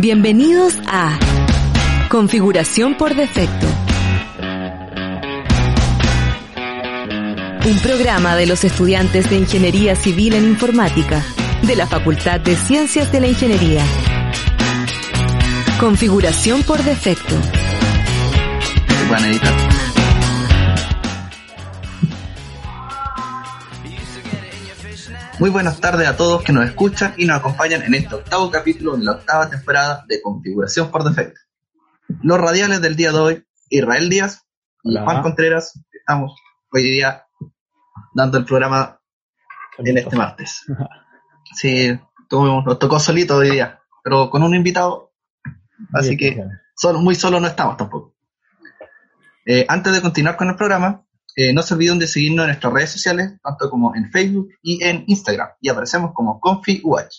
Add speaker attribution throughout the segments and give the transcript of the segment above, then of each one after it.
Speaker 1: Bienvenidos a Configuración por defecto. Un programa de los estudiantes de Ingeniería Civil en Informática de la Facultad de Ciencias de la Ingeniería. Configuración por defecto.
Speaker 2: Muy buenas tardes a todos que nos escuchan y nos acompañan en este octavo capítulo de la octava temporada de Configuración por Defecto. Los radiales del día de hoy, Israel Díaz y
Speaker 3: Hola.
Speaker 2: Juan Contreras, estamos hoy día dando el programa en este martes. Sí, tuvimos- nos tocó solito hoy día, pero con un invitado, así que solo, muy solo no estamos tampoco. Eh, antes de continuar con el programa, eh, no se olviden de seguirnos en nuestras redes sociales, tanto como en Facebook y en Instagram, y aparecemos como ConfiWatch.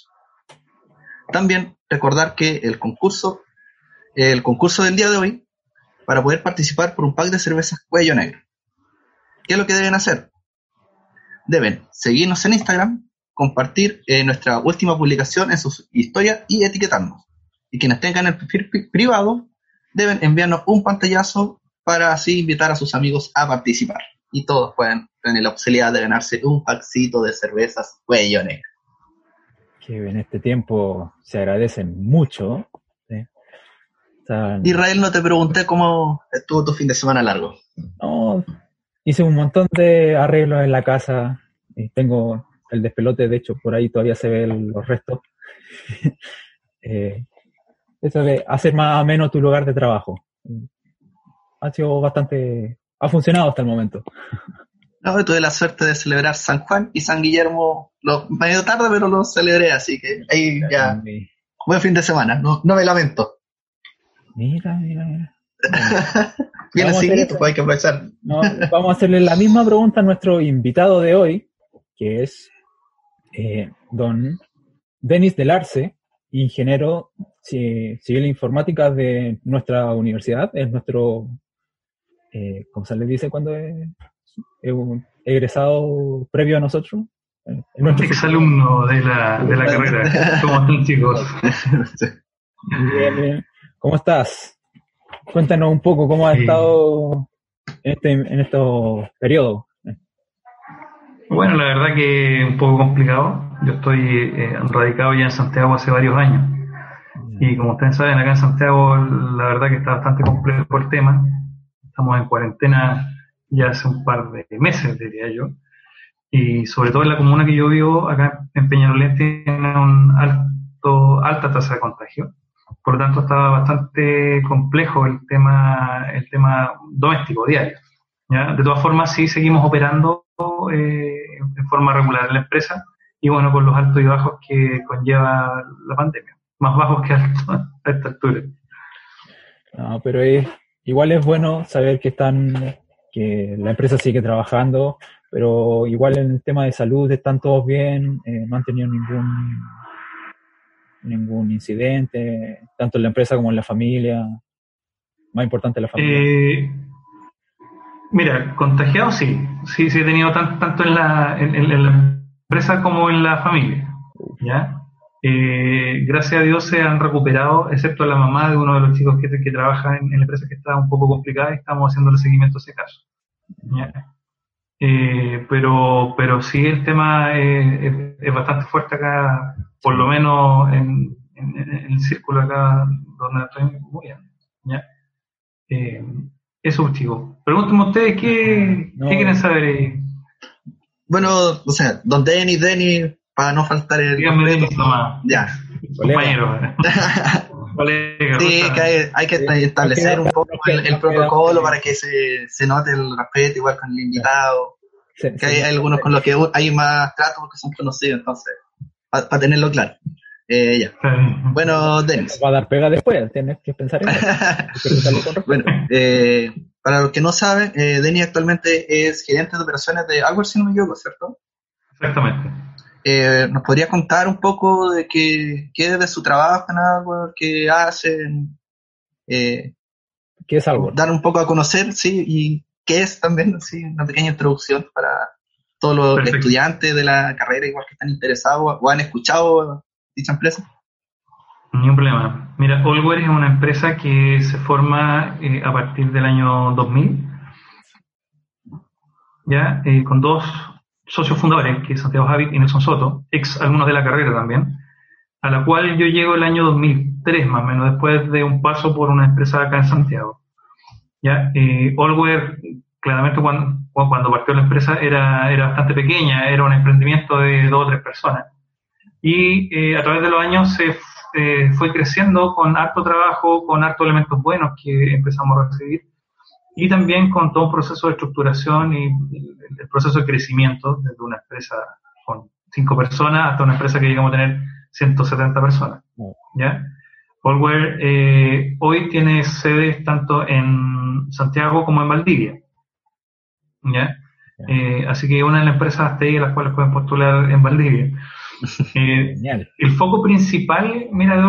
Speaker 2: También recordar que el concurso, el concurso del día de hoy, para poder participar por un pack de cervezas cuello negro. ¿Qué es lo que deben hacer? Deben seguirnos en Instagram, compartir eh, nuestra última publicación en sus historias y etiquetarnos. Y quienes tengan el perfil pri- privado deben enviarnos un pantallazo para así invitar a sus amigos a participar. Y todos pueden tener la posibilidad de ganarse un packcito de cervezas cuello negro.
Speaker 3: Que en este tiempo se agradecen mucho. O
Speaker 2: Israel, no te pregunté cómo estuvo tu fin de semana largo.
Speaker 3: no, hice un montón de arreglos en la casa. y tengo el despelote, de hecho, por ahí todavía se ven los restos. Eh, eso de hacer más ameno tu lugar de trabajo. Ha sido bastante... Ha funcionado hasta el momento.
Speaker 2: No, tuve la suerte de celebrar San Juan y San Guillermo lo, medio tarde, pero lo celebré, así que ahí ya, buen fin de semana, no, no me lamento.
Speaker 3: Mira, mira, mira.
Speaker 2: Viene seguido, pues hay que aprovechar.
Speaker 3: No, vamos a hacerle la misma pregunta a nuestro invitado de hoy, que es eh, don Denis Del Arce, ingeniero ci- civil informática de nuestra universidad. Es nuestro, eh, ¿cómo se le dice cuando es, es un egresado previo a nosotros? Eh, es nuestro
Speaker 4: Exalumno de la, de la carrera. ¿Cómo están chicos?
Speaker 3: Bien, bien. ¿Cómo estás? Cuéntanos un poco cómo has
Speaker 4: Sí.
Speaker 3: estado en este, en estos periodos.
Speaker 4: Bueno, la verdad que un poco complicado. Yo estoy eh, radicado ya en Santiago hace varios años. Y como ustedes saben, acá en Santiago la verdad que está bastante complejo el tema. Estamos en cuarentena ya hace un par de meses, diría yo. Y sobre todo en la comuna que yo vivo, acá en Peñalolén, tiene un alto, alta tasa de contagio. Por lo tanto, estaba bastante complejo el tema, el tema doméstico, diario. ¿ya? De todas formas, sí seguimos operando eh, en forma regular en la empresa y bueno, con los altos y bajos que conlleva la pandemia. Más bajos que altos a esta altura.
Speaker 3: No, pero es, igual es bueno saber que están, que la empresa sigue trabajando, pero igual en el tema de salud están todos bien, eh, no han tenido ningún ningún incidente, tanto en la empresa como en la familia. Más importante la familia.
Speaker 4: Eh, mira, contagiado sí, sí, sí he tenido tan- tanto en la, en, la empresa como en la familia. ¿ya? Eh, gracias a Dios se han recuperado, excepto la mamá de uno de los chicos que, que trabaja en, en la empresa que está un poco complicada y estamos haciendo el seguimiento a ese caso. Eh, pero, pero sí el tema es, bastante fuerte acá, por lo menos en, en- en el círculo acá donde estoy. ¿ya? Eh, eso, chicos. Pregúntenme ustedes qué,
Speaker 3: No.
Speaker 4: qué quieren saber.
Speaker 2: Bueno, o sea, don Denis, Denis, para no faltar el
Speaker 4: Díganme de
Speaker 2: Ya.
Speaker 4: compañero. Colega,
Speaker 2: Sí, que hay, hay que esta- establecer un poco el, el protocolo para que se, se note el respeto igual con el invitado. Que hay algunos con los que hay más trato porque son conocidos, entonces, para tenerlo claro. Eh, ya. Bueno, Denis.
Speaker 3: Va a dar pega después, tienes que pensar en
Speaker 2: eso. bueno, eh, para los que no saben, eh, Denis actualmente es gerente de operaciones de Algo si no me equivoco, ¿cierto?
Speaker 4: Exactamente.
Speaker 2: Eh, ¿Nos podría contar un poco de qué, qué es de su trabajo en qué hacen? Eh,
Speaker 3: ¿Qué es algo?
Speaker 2: Dar un poco a conocer, sí, y qué es también, sí, una pequeña introducción para todos los estudiantes de la carrera, igual que están interesados o han escuchado dicha empresa.
Speaker 4: Ningún problema. Mira, Allware es una empresa que se forma eh, a partir del año 2000, ya, eh, con dos socios fundadores, que es Santiago Javi y Nelson Soto, ex algunos de la carrera también, a la cual yo llego el año 2003, más o menos, después de un paso por una empresa acá en Santiago. Ya, eh, Allware, claramente cuando, cuando partió la empresa era, era bastante pequeña, era un emprendimiento de dos o tres personas. Y eh, a través de los años se eh, fue creciendo con harto trabajo, con harto elementos buenos que empezamos a recibir y también con todo un proceso de estructuración y el proceso de crecimiento desde una empresa con cinco personas hasta una empresa que llegamos a tener 170 personas. ¿ya? Allware eh, hoy tiene sedes tanto en Santiago como en Valdivia. ¿ya? Eh, así que una de las empresas TI a las cuales pueden postular en Valdivia. Eh, el foco principal, mira,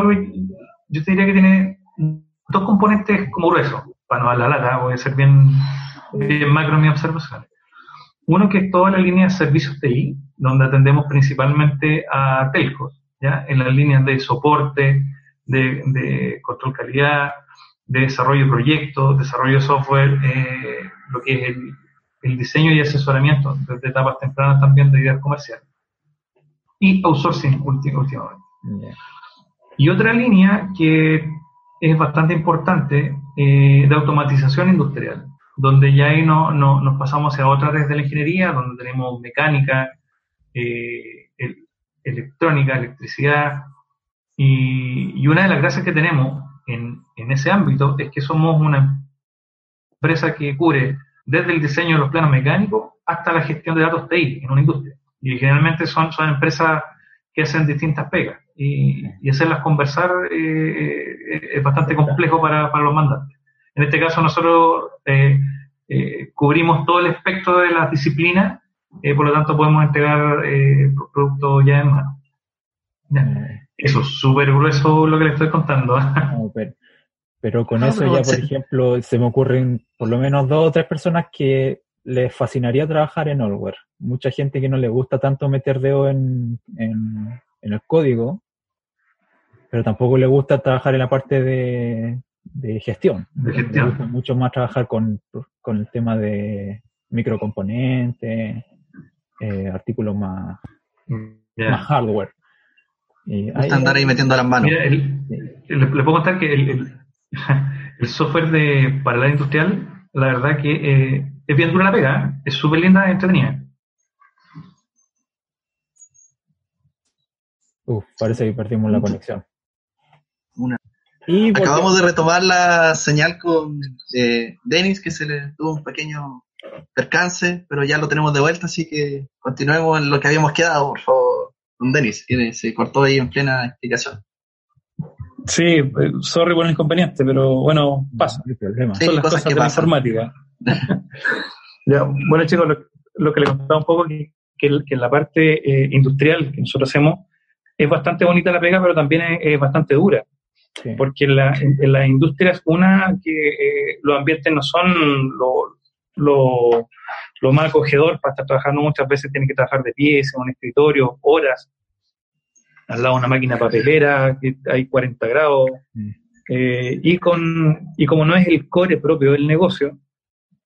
Speaker 4: yo te diría que tiene dos componentes como gruesos, para no dar la lata, voy a ser bien, bien macro en mi observación. Uno que es toda la línea de servicios TI, donde atendemos principalmente a telcos, ¿ya? en las líneas de soporte, de, de control calidad, de desarrollo de proyectos, desarrollo de software, eh, lo que es el, el, diseño y asesoramiento desde etapas tempranas también de ideas comerciales. Y outsourcing últimamente. Y otra línea que es bastante importante eh, de automatización industrial, donde ya ahí no, no, nos pasamos a otra red de la ingeniería, donde tenemos mecánica, eh, electrónica, electricidad, y, una de las gracias que tenemos en, ese ámbito es que somos una empresa que cubre desde el diseño de los planos mecánicos hasta la gestión de datos TI en una industria. Y generalmente son empresas que hacen distintas pegas. Y, y hacerlas conversar eh, es bastante complejo para, para, los mandantes. En este caso nosotros eh, eh cubrimos todo el espectro de las disciplinas, eh, por lo tanto podemos entregar productos ya en mano. Eso es súper grueso lo que le estoy contando.
Speaker 3: pero, pero, con eso ya, por ejemplo, se me ocurren por lo menos dos o tres personas que les fascinaría trabajar en Allware. Mucha gente que no le gusta tanto meter dedo en, en, el código, pero tampoco le gusta trabajar en la parte de, de gestión.
Speaker 4: De gestión.
Speaker 3: Le gusta mucho más trabajar con, con el tema de microcomponentes, eh, artículos más, más hardware.
Speaker 2: Y gusta andar ahí metiendo las manos.
Speaker 4: Mira, le, puedo contar que el, el, software de para la industrial, la verdad que eh, es bien dura la pega, ¿eh? es súper linda y entretenida.
Speaker 3: Uf, parece que perdimos la conexión.
Speaker 2: Y Acabamos de retomar la señal con eh, Denis, que se le tuvo un pequeño percance, pero ya lo tenemos de vuelta, así que continuemos en lo que habíamos quedado, por favor, con Denis, que se cortó ahí en plena explicación.
Speaker 5: Sí, eh, sorry por el inconveniente, pero bueno, pasa. Son las cosas, de la informática. bueno, chicos, lo, que les contaba un poco que, que, en la parte eh, industrial que nosotros hacemos es bastante bonita la pega, pero también es, bastante dura. Porque en la, en, la, industria es una que eh, los ambientes no son lo, lo, lo, más acogedor para estar trabajando. Muchas veces tienen que trabajar de pie, en un escritorio, horas, al lado de una máquina papelera, que hay 40 grados. Eh, y, con, y como no es el core propio del negocio,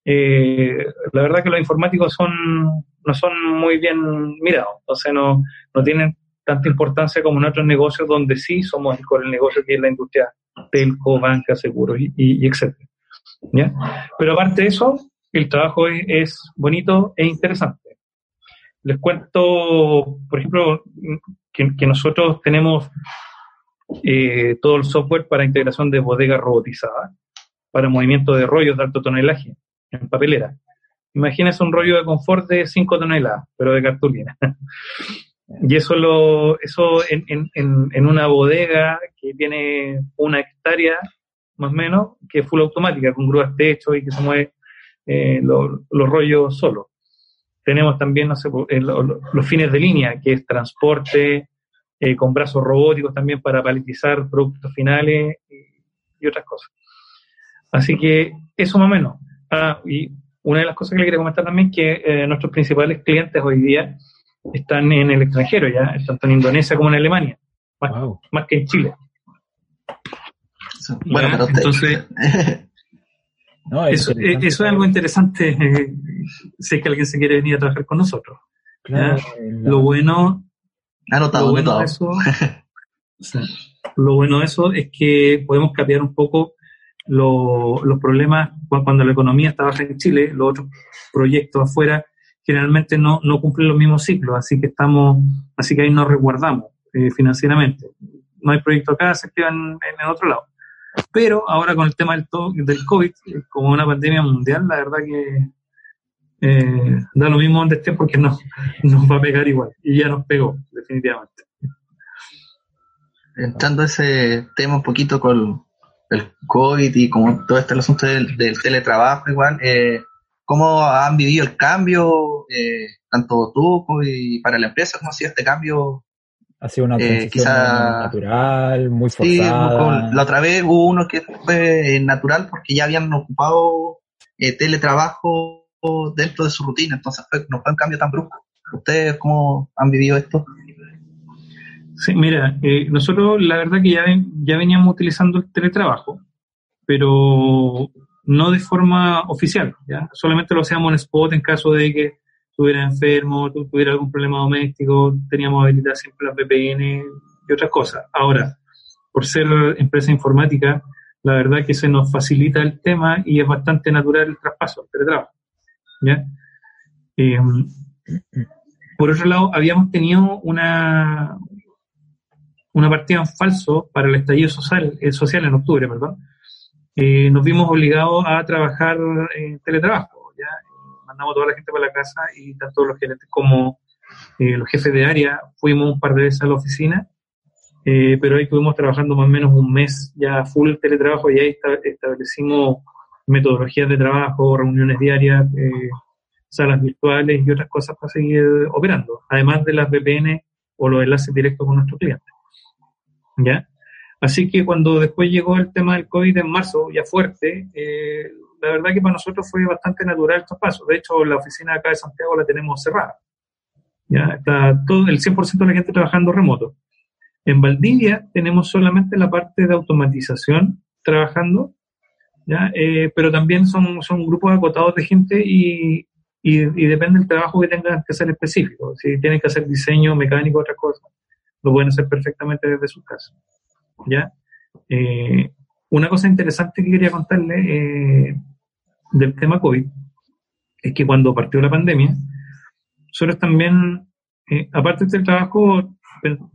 Speaker 5: eh, la verdad que los informáticos son, no son muy bien mirados, o sea, no, no tienen tanta importancia como en otros negocios donde sí somos el core negocio, que es la industria telco, banca, seguros y, y, etcétera. Pero aparte de eso, el trabajo es, bonito e interesante. Les cuento, por ejemplo, que, nosotros tenemos eh, todo el software para integración de bodegas robotizadas, para movimiento de rollos de alto tonelaje en papelera. Imagínese un rollo de confort de 5 toneladas, pero de cartulina.
Speaker 4: Y eso lo, eso en, en, en, una bodega que tiene una hectárea, más o menos, que es full automática, con grúas techo y que se mueve eh, los rollos solo. Tenemos también, no sé, eh, los fines de línea, que es transporte, eh, con brazos robóticos también para paletizar productos finales y, otras cosas. Así que eso más o menos. Ah, y una de las cosas que le quería comentar también es que eh, nuestros principales clientes hoy día están en el extranjero, ya, tanto en Indonesia como en Alemania, más, que en Chile.
Speaker 2: Bueno,
Speaker 4: entonces, eso, es algo interesante si es que alguien se quiere venir a trabajar con nosotros. Lo bueno
Speaker 2: Anotado,
Speaker 4: lo bueno De eso, lo bueno de eso es que podemos cambiar un poco los problemas cuando la economía está baja en Chile, los otros proyectos afuera generalmente no, no cumplen los mismos ciclos, así que estamos, así que ahí nos resguardamos eh, financieramente. No hay proyecto acá, se activan en, el otro lado. Pero ahora con el tema del, del COVID, eh, como una pandemia mundial, la verdad que eh, da lo mismo donde esté porque no, nos va a pegar igual. Y ya nos pegó, definitivamente.
Speaker 2: Entrando a ese tema un poquito con el COVID y como todo este asunto del, teletrabajo igual, eh, ¿cómo han vivido el cambio, eh, tanto tú y para la empresa, cómo ha sido este cambio?
Speaker 3: Ha sido una eh, transición natural, muy forzada.
Speaker 2: Sí, la otra vez hubo uno que fue natural porque ya habían ocupado teletrabajo dentro de su rutina, entonces no fue un cambio tan brusco. ¿Ustedes cómo han vivido esto?
Speaker 4: Sí, mira, eh, nosotros la verdad que ya, ya veníamos utilizando el teletrabajo, pero no de forma oficial, ¿ya? Solamente lo hacíamos en spot en caso de que estuviera enfermo, tuviera algún problema doméstico, teníamos habilidad siempre las VPN y otras cosas. Ahora, por ser empresa informática, la verdad que se nos facilita el tema y es bastante natural el traspaso, el teletrabajo. Eh, por otro lado, habíamos tenido una, una partida en falso para el estallido social, el social en octubre, perdón. Eh, nos vimos obligados a trabajar en teletrabajo. ¿ya? Mandamos a toda la gente para la casa y tanto los gerentes como eh, los jefes de área fuimos un par de veces a la oficina, pero ahí estuvimos trabajando más o menos un mes ya full teletrabajo y ahí establecimos metodologías de trabajo, reuniones diarias, eh, salas virtuales y otras cosas para seguir operando, además de las VPN o los enlaces directos con nuestros clientes. ¿Ya? Así que cuando después llegó el tema del COVID en marzo, ya fuerte, eh, la verdad que para nosotros fue bastante natural estos pasos. De hecho, la oficina acá de Santiago la tenemos cerrada. Ya está todo el 100% de la gente trabajando remoto. En Valdivia tenemos solamente la parte de automatización trabajando eh, pero también son, son grupos acotados de gente y, y, depende del trabajo que tengan que hacer específico. Si tienen que hacer diseño mecánico, otra cosa, lo pueden hacer perfectamente desde sus casas. ¿Ya? Eh, una cosa interesante que quería contarle eh, del tema COVID es que cuando partió la pandemia, nosotros también, aparte del trabajo,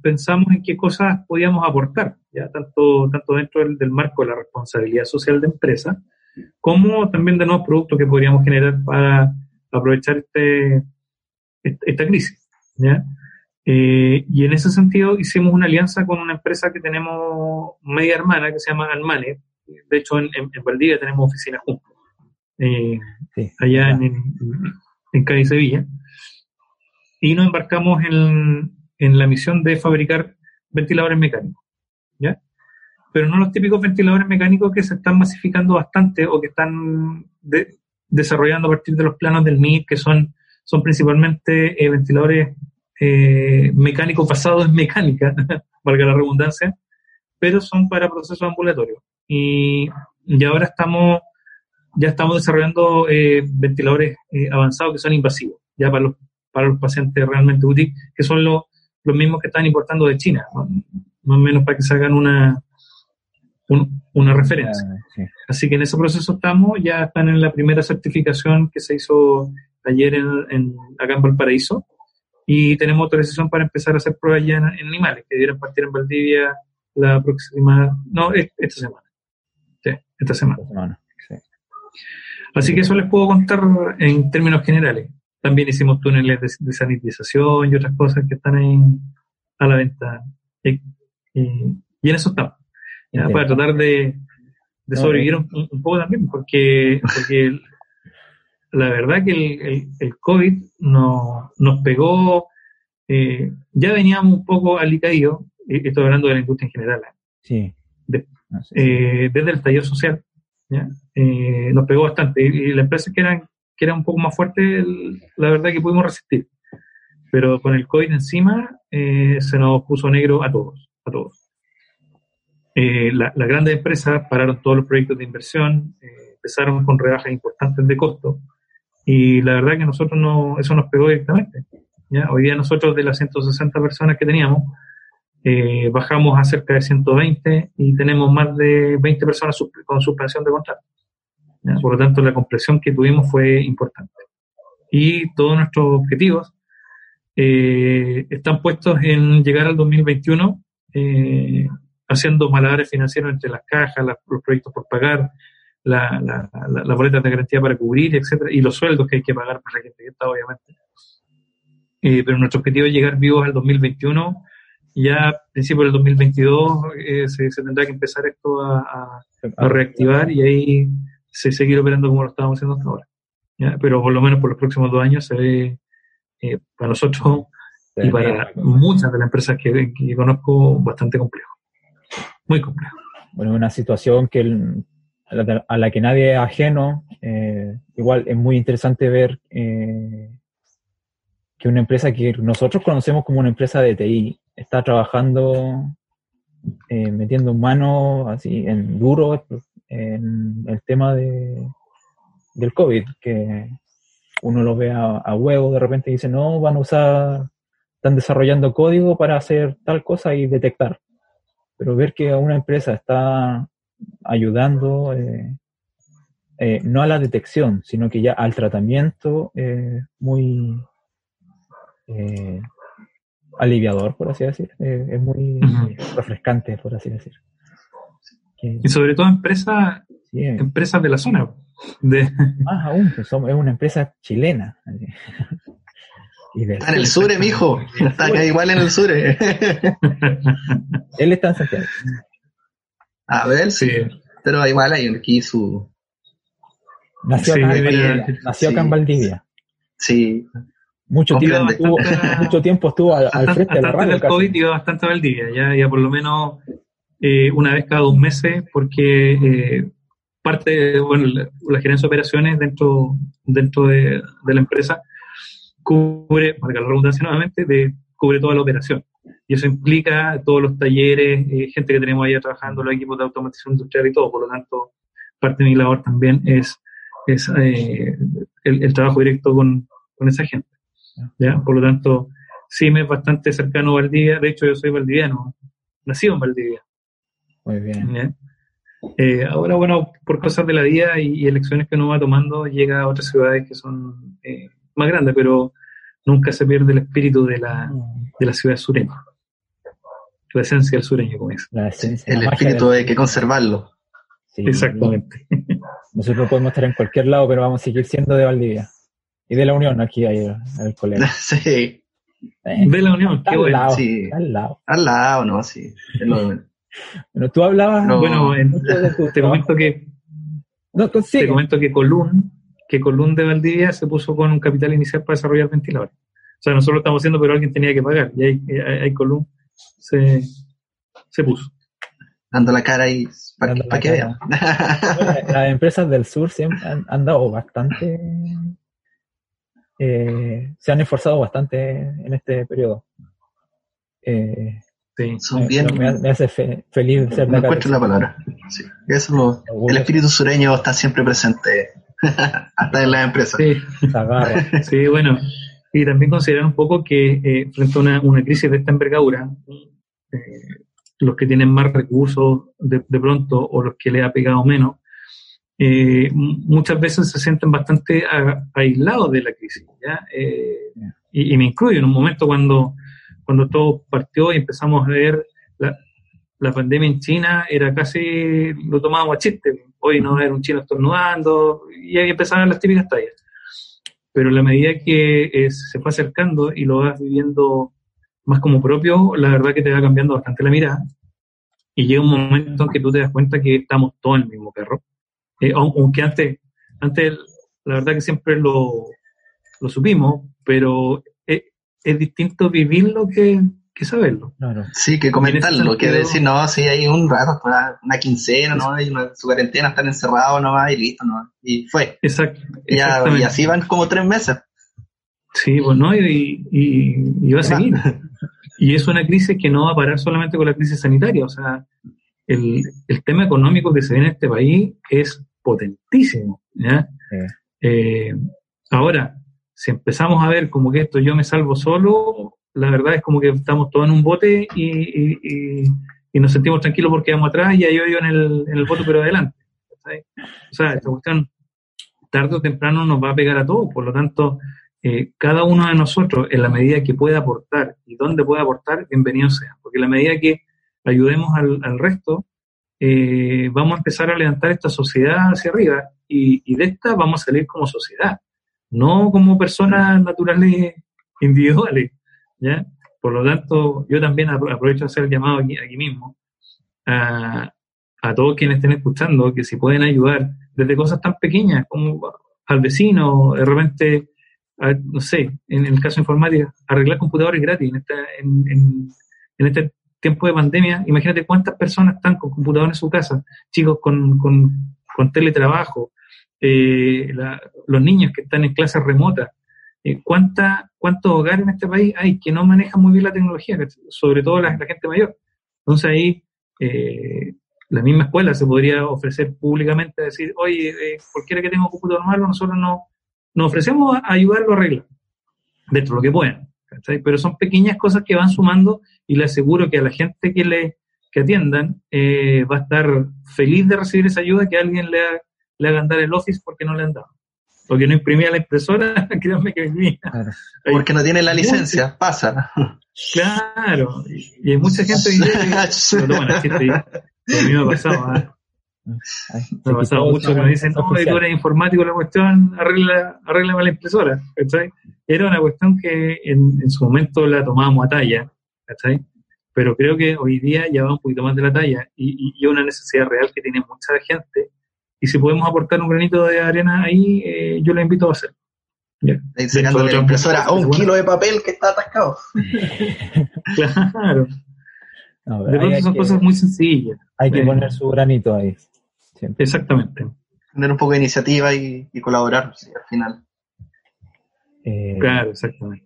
Speaker 4: pensamos en qué cosas podíamos aportar, ya tanto, tanto dentro del, marco de la responsabilidad social de empresa, como también de nuevos productos que podríamos generar para aprovechar este, esta crisis. ¿ya? Eh, y en ese sentido hicimos una alianza con una empresa que tenemos media hermana que se llama Almane. De hecho, en, en, Valdivia tenemos oficinas juntos, eh, allá en, en, en Cádiz, Sevilla. Y nos embarcamos en, en la misión de fabricar ventiladores mecánicos. ¿ya? Pero no los típicos ventiladores mecánicos que se están masificando bastante o que están desarrollando a partir de los planos del MIT, que son, son principalmente eh, ventiladores eh, mecánicos basados en mecánica, valga la redundancia, pero son para procesos ambulatorios. Y, y ahora estamos, ya estamos desarrollando eh, ventiladores avanzados que son invasivos, ya para los, para los pacientes realmente útiles, que son los los mismos que están importando de China, más o menos para que se hagan una, una referencia. Ah, Así que en ese proceso estamos, ya están en la primera certificación que se hizo ayer en, acá en Valparaíso y tenemos autorización para empezar a hacer pruebas ya en, animales, que debieran partir en Valdivia la próxima, no, esta semana. Sí, esta semana. Así que eso les puedo contar en términos generales. también hicimos túneles de, sanitización y otras cosas que están ahí a la venta. Y, en eso estamos, para tratar de, sobrevivir un, poco también, porque, porque la verdad que el, el, COVID no, nos pegó, eh, ya veníamos un poco alicaídos, estoy hablando de la industria en general,
Speaker 3: sí.
Speaker 4: Eh, desde el taller social, eh, nos pegó bastante. Y, las empresas que eran, que eran un poco más fuertes, la verdad que pudimos resistir. Pero con el COVID encima, se nos puso negro a todos, a todos. las grandes empresas pararon todos los proyectos de inversión, empezaron con rebajas importantes de costo, y la verdad que nosotros no, eso nos pegó directamente. Hoy día nosotros de las 160 personas que teníamos, eh, bajamos a cerca de 120 y tenemos más de 20 personas con suspensión de contrato. Por lo tanto, la compresión que tuvimos fue importante. Y todos nuestros objetivos eh, están puestos en llegar al 2021 eh, haciendo malabares financieros entre las cajas, los proyectos por pagar, la, la, la, boleta de garantía para cubrir, etcétera, y los sueldos que hay que pagar para la gente que está, obviamente. Eh, pero nuestro objetivo es llegar vivos al 2021. Ya a principios del 2022 eh, se, tendrá que empezar esto a, reactivar y ahí se seguir operando como lo estábamos haciendo hasta ahora. Pero por lo menos por los próximos dos años se ve eh, para nosotros y para muchas de las empresas que, que conozco bastante complejo. Muy complejo.
Speaker 3: Bueno, una situación que el, a la, que nadie es ajeno. Eh, igual es muy interesante ver eh, que una empresa que nosotros conocemos como una empresa de TI está trabajando, eh, metiendo mano así en duro en el tema de, del COVID, que uno lo ve a, huevo de repente y dice, no, van a usar, están desarrollando código para hacer tal cosa y detectar. Pero ver que una empresa está ayudando eh, eh, no a la detección, sino que ya al tratamiento eh, muy aliviador, por así decir. es muy refrescante, por así decir.
Speaker 4: y sobre todo empresas empresas de la zona. De...
Speaker 3: Más aún, que es una empresa chilena.
Speaker 2: está en el sur, mijo. Está igual en el sur. Él
Speaker 3: está en Santiago.
Speaker 2: A ver, sí. Pero igual hay aquí su.
Speaker 3: Nació, acá, en Valdivia. Nació acá en Valdivia.
Speaker 2: Sí.
Speaker 3: Mucho tiempo, estuvo, mucho tiempo estuvo al, frente de la radio.
Speaker 4: el COVID iba bastante a Valdivia, ya, ya por lo menos eh, una vez cada dos meses, porque eh, parte, de, bueno, la, gerencia de operaciones dentro, dentro de, de la empresa cubre, marca la redundancia nuevamente, de, cubre toda la operación. Y eso implica todos los talleres, eh, gente que tenemos allá trabajando, los equipos de automatización industrial y todo. Por lo tanto, parte de mi labor también es, es eh, el, trabajo directo con, con esa gente. ¿ya? Por lo tanto, sí me es bastante cercano a Valdivia. De hecho, yo soy valdiviano, nacido en Valdivia.
Speaker 3: Muy bien.
Speaker 4: Eh, ahora, bueno, por cosas de la vida y, elecciones que uno va tomando, llega a otras ciudades que son más grandes, pero nunca se pierde el espíritu de la, de la ciudad sureña. La esencia del sureño, como es.
Speaker 2: el espíritu hay que conservarlo.
Speaker 4: Exactamente.
Speaker 3: Nosotros podemos estar en cualquier lado, pero vamos a seguir siendo de Valdivia. Y de la Unión, aquí hay el colega.
Speaker 2: Sí.
Speaker 4: Eh, de la Unión, qué bueno.
Speaker 2: Lado, sí. Al lado. Al lado, no, sí.
Speaker 3: bueno, tú hablabas.
Speaker 4: bueno, te comento que. No, te comento que Colún que Colún de Valdivia se puso con un capital inicial para desarrollar ventiladores. O sea, nosotros lo estamos haciendo, pero alguien tenía que pagar. Y ahí, ahí Colún se, se puso.
Speaker 2: Dando la cara ahí para, que vean.
Speaker 3: Las empresas del sur siempre han, dado bastante. Eh, se han esforzado bastante en este periodo.
Speaker 2: Eh, sí, son bien.
Speaker 3: Me, hace feliz ser
Speaker 2: de encuentro la palabra. Sí. Eso, el espíritu sureño está siempre presente hasta en las empresas.
Speaker 4: Sí, sí, bueno. Y también considerar un poco que eh, frente a una, una, crisis de esta envergadura, eh, los que tienen más recursos de, pronto o los que le ha pegado menos, eh, muchas veces se sienten bastante aislados de la crisis. ¿ya? Y, y, me incluyo en un momento cuando, cuando todo partió y empezamos a ver la, pandemia en China, era casi, lo tomábamos a chiste hoy no era un chino estornudando, y ahí empezaban las típicas tallas. pero la medida que se fue acercando y lo vas viviendo más como propio, la verdad que te va cambiando bastante la mirada. Y llega un momento en que tú te das cuenta que estamos todos en el mismo carro. Eh, aunque antes, antes, la verdad que siempre lo, lo supimos, pero es, es distinto vivirlo que, que saberlo.
Speaker 2: Sí, que comentarlo, que decir, no, sí, hay un rato, una, quincena, ¿no? Hay una, su cuarentena, están encerrados nomás y listo, ¿no? Y fue.
Speaker 4: Exacto.
Speaker 2: Y, así van como tres meses.
Speaker 4: Sí, pues no, y, y, va a seguir. y es una crisis que no va a parar solamente con la crisis sanitaria, o sea, el, el tema económico que se ve en este país es potentísimo, ¿ya? Eh, ahora, si empezamos a ver como que esto yo me salvo solo, la verdad es como que estamos todos en un bote y, nos sentimos tranquilos porque vamos atrás y hay hoyo en el, en el bote pero adelante. O sea, esta cuestión tarde o temprano nos va a pegar a todos, por lo tanto, eh, cada uno de nosotros, en la medida que pueda aportar y dónde pueda aportar, bienvenido sea, porque en la medida que ayudemos al, resto, eh, vamos a empezar a levantar esta sociedad hacia arriba y, y, de esta vamos a salir como sociedad, no como personas naturales individuales. ¿Ya? Por lo tanto, yo también aprovecho de hacer el llamado aquí, aquí mismo a, a, todos quienes estén escuchando que si pueden ayudar desde cosas tan pequeñas como al vecino, de repente, no sé, en el caso de informática, arreglar computadores gratis en, en, en, este tiempo de pandemia. Imagínate cuántas personas están con computadores en su casa, chicos con, con, con teletrabajo, eh, los niños que están en clases remotas. Eh, ¿cuánta, ¿cuántos hogares en este país hay que no manejan muy bien la tecnología, sobre todo la, gente mayor? Entonces ahí eh, la misma escuela se podría ofrecer públicamente, decir, oye, eh, cualquiera que tenga un computador malo, nosotros no, nos ofrecemos a ayudarlo a arreglar, dentro de lo que puedan. Pero son pequeñas cosas que van sumando y le aseguro que a la gente que le que atiendan eh, va a estar feliz de recibir esa ayuda que alguien le, le haga andar el office porque no le han dado porque no imprimía la impresora, créanme que vivía.
Speaker 2: Porque no tiene la licencia, pasa.
Speaker 4: Claro, y, hay mucha gente que lo toman a mí me ha pasado, ¿eh? me ha pasado mucho que me dicen, no, tú eres informático, la cuestión, arregla, arréglame la impresora, ¿cachai? Era una cuestión que en, en su momento la tomábamos a talla, ¿cachai? Pero creo que hoy día ya va un poquito más de la talla y, y, y una necesidad real que tiene mucha gente y si podemos aportar un granito de arena ahí, eh, yo lo invito a hacer.
Speaker 2: Ahí sacando la impresora a un kilo de papel que está atascado.
Speaker 4: claro. de pronto son cosas muy sencillas.
Speaker 3: Hay que eh, poner su granito ahí.
Speaker 4: Exactamente.
Speaker 2: Tener un poco de iniciativa y, colaborar al final.
Speaker 4: Eh, claro, exactamente.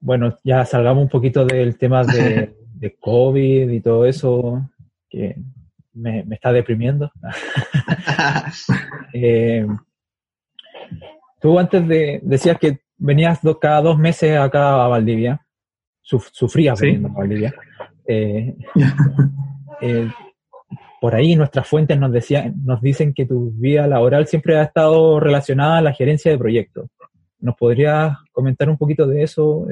Speaker 3: bueno, ya salgamos un poquito del tema de, de COVID y todo eso, que me, está deprimiendo. Eh, tú antes de, decías que venías cada dos meses acá a Valdivia, sufrías viniendo a Valdivia. Eh, eh, por ahí nuestras fuentes nos, decían, nos dicen que tu vida laboral siempre ha estado relacionada a la gerencia de proyectos. ¿Nos podrías comentar un poquito de eso?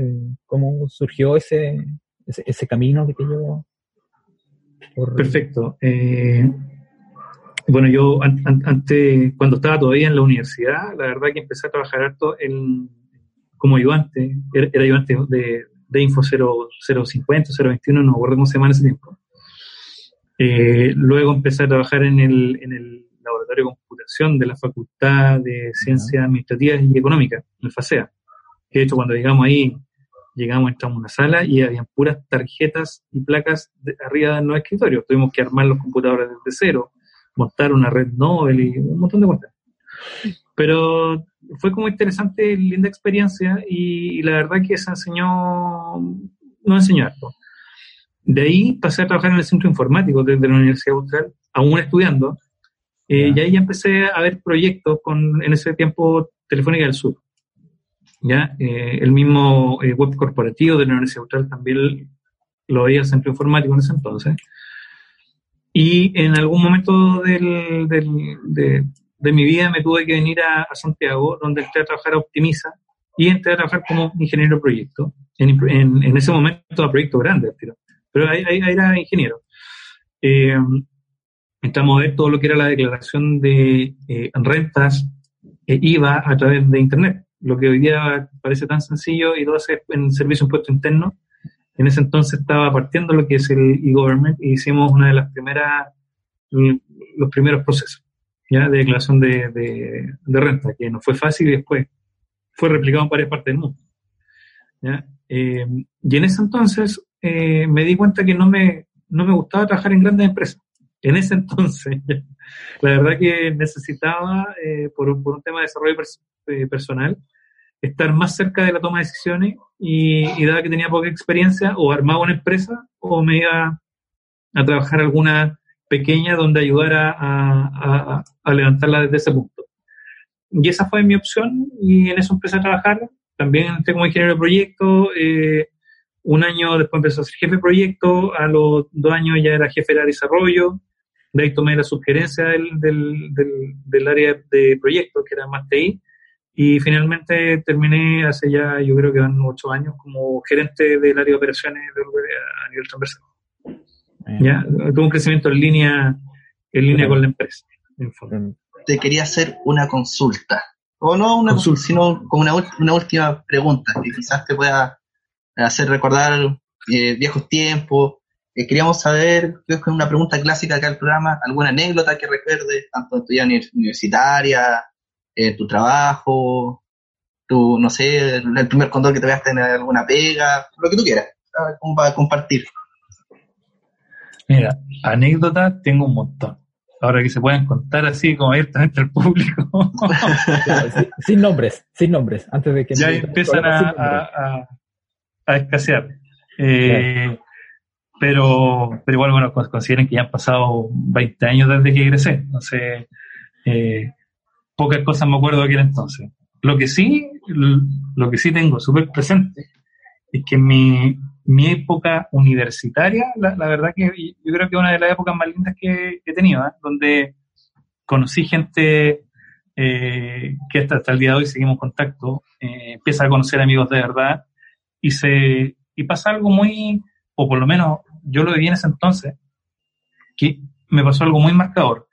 Speaker 3: ¿Cómo surgió ese, ese, ese camino que te llevó?
Speaker 4: Perfecto. Eh, bueno, yo antes, cuando estaba todavía en la universidad, la verdad que empecé a trabajar harto en, como ayudante, era, ayudante de, de Info 050, 021, no recuerdo cómo se llama ese tiempo. Eh, luego empecé a trabajar en el, en el laboratorio de computación de la Facultad de Ciencias Administrativas y Económicas, el FACEA. De hecho, cuando llegamos ahí, llegamos, entramos a una sala y habían puras tarjetas y placas de, arriba de los escritorios. Tuvimos que armar los computadores desde cero, montar una red Nobel y un montón de cosas. Pero fue como interesante, linda experiencia y, la verdad que se enseñó, no enseñó algo. De ahí pasé a trabajar en el centro informático desde la Universidad Austral, aún estudiando, eh, y ahí ya empecé a ver proyectos con, en ese tiempo, Telefónica del Sur. ¿Ya? Eh, el mismo eh, web corporativo de la Universidad Austral también lo veía el centro informático en ese entonces. Y en algún momento del, de, de, mi vida me tuve que venir a, Santiago, donde entré a trabajar a Optimiza y entré a trabajar como ingeniero de proyecto. En, en, ese momento a proyectos grandes, pero, ahí, ahí, era ingeniero. Eh, entramos a ver todo lo que era la declaración de rentas, eh, IVA a través de Internet, lo que hoy día parece tan sencillo y todo hace en servicio impuesto interno. En ese entonces estaba partiendo lo que es el e-government y hicimos una de las primeras, los primeros procesos ¿ya? de declaración de, de, renta, que no fue fácil y después fue replicado en varias partes del mundo. ¿ya? Eh, y en ese entonces eh, me di cuenta que no me, no me gustaba trabajar en grandes empresas. En ese entonces, la verdad que necesitaba, eh, por, un, por, un, tema de desarrollo personal, estar más cerca de la toma de decisiones y, y, dada que tenía poca experiencia, o armaba una empresa o me iba a trabajar alguna pequeña donde ayudara a, a, levantarla desde ese punto. Y esa fue mi opción y en eso empecé a trabajar. También entré como ingeniero de proyecto. Eh, un año después empecé a ser jefe de proyecto. A los dos años ya era jefe de desarrollo. De ahí tomé la sugerencia del, del, del, área de proyecto, que era más TI. Y finalmente terminé hace ya, yo creo que van ocho años, como gerente del área de operaciones de a nivel transversal. ¿ya? Tuvo un crecimiento en línea, en línea con la empresa.
Speaker 2: Te quería hacer una consulta. O no una consulta, sino como una, una última pregunta que quizás te pueda hacer recordar eh, viejos tiempos. Eh, queríamos saber, creo que es una pregunta clásica acá del programa, alguna anécdota que recuerdes, tanto en tu vida universitaria, en tu trabajo, tu, no sé, el primer condor que te veas tener alguna pega, lo que tú quieras, como para compartir.
Speaker 4: Mira, anécdotas tengo un montón. Ahora que se pueden contar así como abiertamente al público.
Speaker 3: sin, nombres, sin nombres, antes de que...
Speaker 4: Ya empiezan a, a, escasear. Eh, pero, pero igual, bueno, consideren que ya han pasado 20 años desde que egresé. Entonces, eh, pocas cosas me acuerdo de aquel entonces. Lo que sí, lo que sí tengo súper presente es que mi, mi época universitaria, la, verdad que yo creo que es una de las épocas más lindas que, he tenido, ¿eh? donde conocí gente eh, que hasta, hasta, el día de hoy seguimos en contacto, eh, empieza a conocer amigos de verdad y, se, y pasa algo muy, o por lo menos yo lo viví en ese entonces, que me pasó algo muy marcador,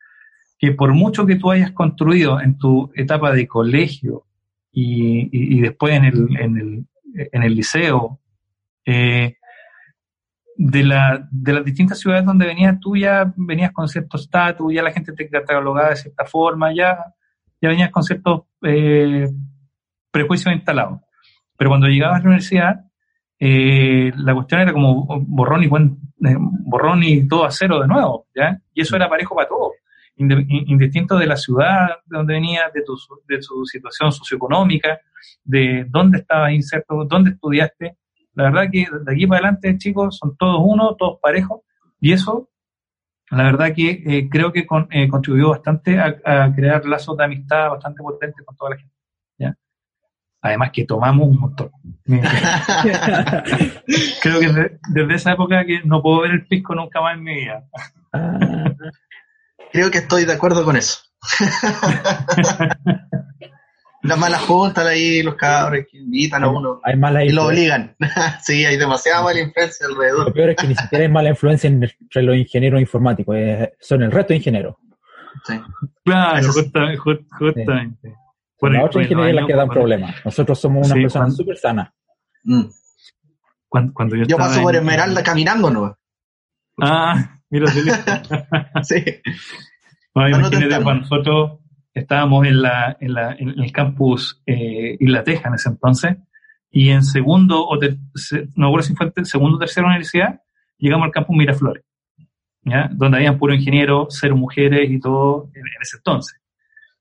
Speaker 4: que por mucho que tú hayas construido en tu etapa de colegio y, después en el, en el, en el liceo eh, de, la, de las distintas ciudades donde venías, tú ya venías con cierto estatus, ya la gente te catalogaba de cierta forma, ya, ya venías con ciertos eh, prejuicios instalados. Pero cuando llegabas a la universidad, eh, la cuestión era como borrón y, buen, borrón y todo a cero de nuevo, ¿ya? Y eso era parejo para todos, indistinto de la ciudad de donde venías, de tu, de tu situación socioeconómica, de dónde estabas inserto, dónde estudiaste, la verdad que de aquí para adelante, chicos, son todos uno, todos parejos, y eso, la verdad que eh, creo que eh, contribuyó bastante a, crear lazos de amistad bastante potentes con toda la gente. Además que tomamos un montón. creo que desde, esa época que no puedo ver el pisco nunca más en mi vida.
Speaker 2: creo que estoy de acuerdo con eso. las malas juntas ahí, los cabros que invitan a uno
Speaker 3: hay mala
Speaker 2: y lo obligan. sí, hay demasiada mala influencia alrededor.
Speaker 3: Lo peor es que ni siquiera hay mala influencia entre los ingenieros informáticos, son el resto de ingenieros.
Speaker 4: Sí. Claro, justamente. justamente.
Speaker 3: Sí. La otra ingeniería es la que dan problemas. Nosotros somos una persona súper sana.
Speaker 2: Mm. Cuando, yo, paso por Esmeralda caminando, ¿no?
Speaker 4: Ah, mira, sí. No, imagínate, para nosotros estábamos en, la, en, la, en el campus eh, Isla Teja en ese entonces, y en segundo, o no recuerdo si fue segundo o tercera universidad, llegamos al campus Miraflores, ¿ya? donde habían puro ingeniero, cero mujeres y todo en, ese entonces.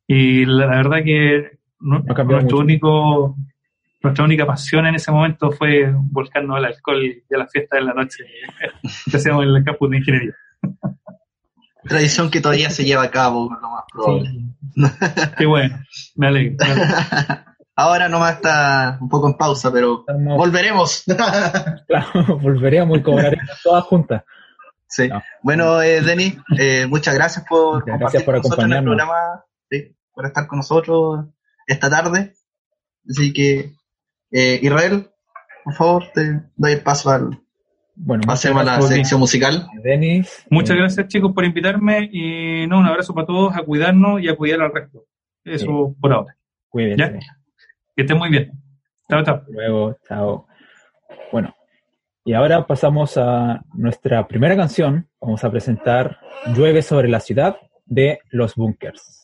Speaker 4: Y la, verdad que nuestro único, nuestra única pasión en ese momento fue volcarnos al alcohol y a la fiesta de la noche que hacíamos en el campus de ingeniería.
Speaker 2: Tradición que todavía se lleva a cabo, lo más probable.
Speaker 4: Qué bueno, me alegro.
Speaker 2: Ahora nomás está un poco en pausa, pero volveremos.
Speaker 3: claro, volveremos y cobraremos todas juntas.
Speaker 2: Sí. Bueno, eh, Denis, eh, muchas gracias por,
Speaker 3: gracias por acompañarnos. el programa,
Speaker 2: sí, por estar con nosotros esta tarde. Así que, eh, Israel, por favor, te doy el paso al, bueno, pasemos a la sección musical.
Speaker 3: Denis.
Speaker 4: Muchas gracias chicos por invitarme y no, un abrazo para todos, a cuidarnos y a cuidar al resto. Eso por ahora.
Speaker 3: Cuídense.
Speaker 4: Que estén muy bien. Chao, chao.
Speaker 3: Luego, chao. Bueno, y ahora pasamos a nuestra primera canción. Vamos a presentar Llueve sobre la ciudad de Los Bunkers.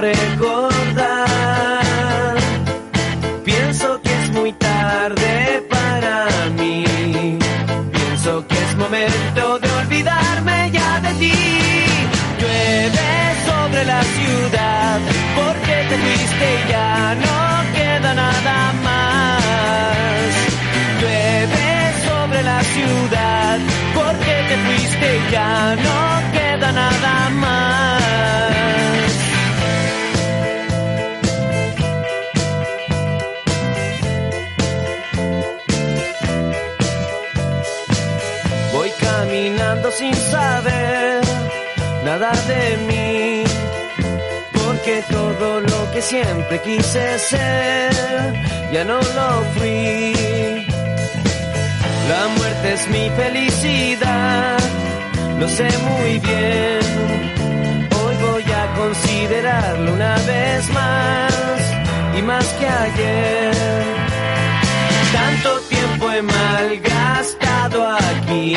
Speaker 6: recordar. Pienso que es muy tarde para mí. Pienso que es momento de olvidarme ya de ti. Llueve sobre la ciudad porque te fuiste y ya no queda nada más. Llueve sobre la ciudad porque te fuiste y ya no sin saber nada de mí, porque todo lo que siempre quise ser, ya no lo fui. La muerte es mi felicidad, lo sé muy bien. Hoy voy a considerarlo una vez más y más que ayer. Tanto tiempo he malgastado aquí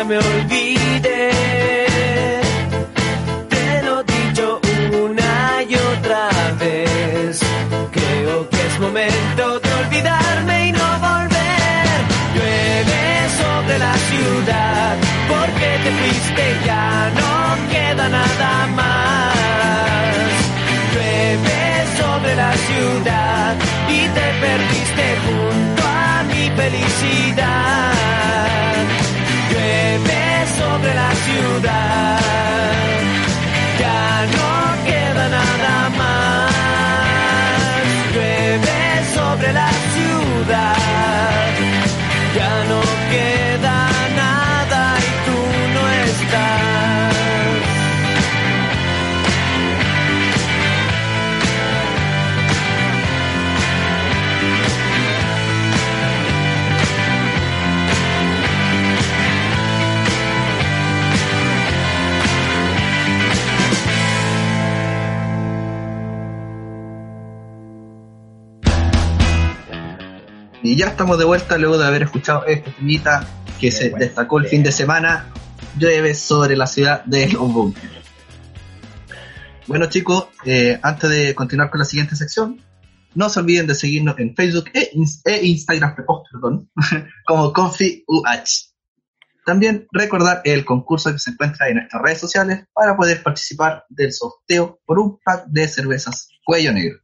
Speaker 6: Ya me olvidé. Te lo he dicho una y otra vez. Creo que es momento de olvidarme y no volver. Llueve sobre la ciudad porque te fuiste ya no queda nada más. Llueve sobre la ciudad y te perdiste junto a mi felicidad.
Speaker 2: Estamos de vuelta luego de haber escuchado esta temita que se destacó el fin de semana. Llueve sobre la ciudad de los bunkers. Bueno chicos, eh, antes de continuar con la siguiente sección, no se olviden de seguirnos en Facebook e, e Instagram oh, perdón, como ConfiUH. También recordar el concurso que se encuentra en nuestras redes sociales para poder participar del sorteo por un pack de cervezas Cuello Negro.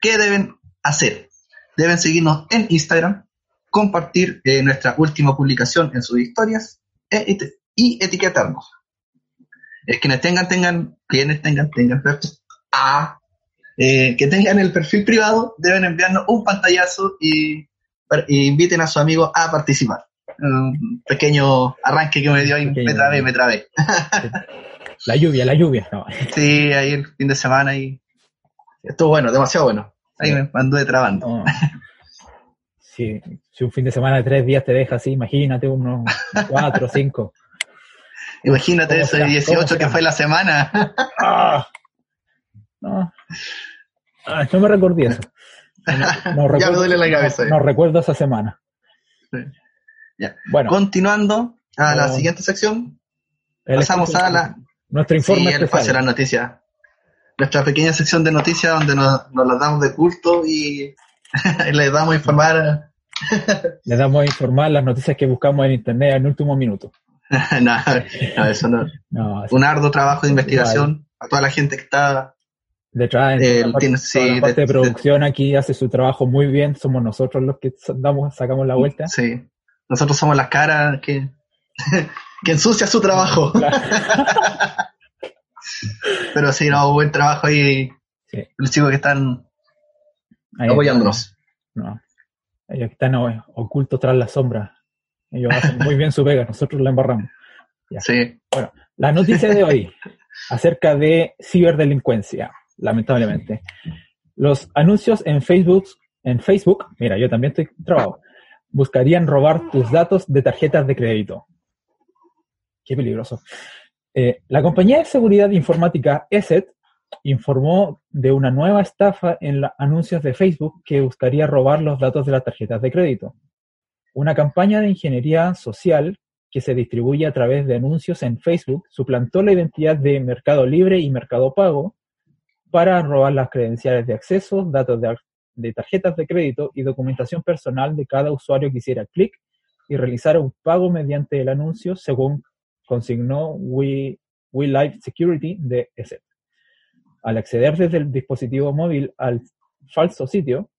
Speaker 2: ¿Qué deben hacer? Deben seguirnos en Instagram, compartir eh, nuestra última publicación en sus historias e- et- y etiquetarnos. Eh, quienes tengan, tengan, quienes tengan, tengan, ah, eh, que tengan el perfil privado deben enviarnos un pantallazo y, y inviten a su amigo a participar. Un pequeño arranque que me dio y me trabé, me trabé.
Speaker 3: La lluvia, la lluvia. No.
Speaker 2: Sí, ahí el fin de semana y estuvo bueno, demasiado bueno. Ahí me anduve trabando.
Speaker 3: no. Si, si un fin de semana de tres días te deja así, imagínate unos cuatro, cinco.
Speaker 2: Imagínate
Speaker 3: ¿Cómo
Speaker 2: ese
Speaker 3: será?
Speaker 2: 18
Speaker 3: ¿Cómo
Speaker 2: que fue la semana.
Speaker 3: ¡Ah! No. Ah, no me recordé eso. No, no
Speaker 2: ya me
Speaker 3: recuerdo-
Speaker 2: duele la cabeza.
Speaker 3: No, recuerdo esa semana.
Speaker 2: Sí. Ya.
Speaker 3: Bueno,
Speaker 2: Continuando a la siguiente sección, pasamos a la
Speaker 3: nuestro
Speaker 2: Sí,
Speaker 3: informe
Speaker 2: el espacio de las
Speaker 3: especial.
Speaker 2: noticias. Nuestra pequeña sección de noticias donde nos, nos las damos de culto y les damos a informar.
Speaker 3: Les damos a informar las noticias que buscamos en internet en último minuto.
Speaker 2: no, no, eso no.
Speaker 3: No,
Speaker 2: Un arduo trabajo de investigación a toda la gente que está.
Speaker 3: detrás, en
Speaker 2: Eh,
Speaker 3: la parte, toda la parte
Speaker 2: de-
Speaker 3: de, producción aquí hace su trabajo muy bien. Somos nosotros los que damos, sacamos la vuelta.
Speaker 2: Sí, nosotros somos las caras que, que ensucia su trabajo. Pero sí, no, buen trabajo ahí.
Speaker 3: Sí.
Speaker 2: Los chicos que están apoyándonos.
Speaker 3: No. Ellos están o- ocultos tras la sombra. Ellos hacen muy bien su pega, nosotros la embarramos. Ya.
Speaker 2: Sí.
Speaker 3: La noticia de hoy acerca de ciberdelincuencia, lamentablemente. Los anuncios en Facebook, en Facebook, mira, yo también estoy trabado, buscarían robar tus datos de tarjetas de crédito. Qué peligroso. Eh, la compañía de seguridad informática ESET informó de una nueva estafa en los anuncios de Facebook que buscaría robar los datos de las tarjetas de crédito. Una campaña de ingeniería social que se distribuye a través de anuncios en Facebook suplantó la identidad de Mercado Libre y Mercado Pago para robar las credenciales de acceso, datos de, tarjetas de crédito y documentación personal de cada usuario que hiciera clic y realizara un pago mediante el anuncio según consignó We, We Live Security de ESET. Al acceder desde el dispositivo móvil al falso sitio,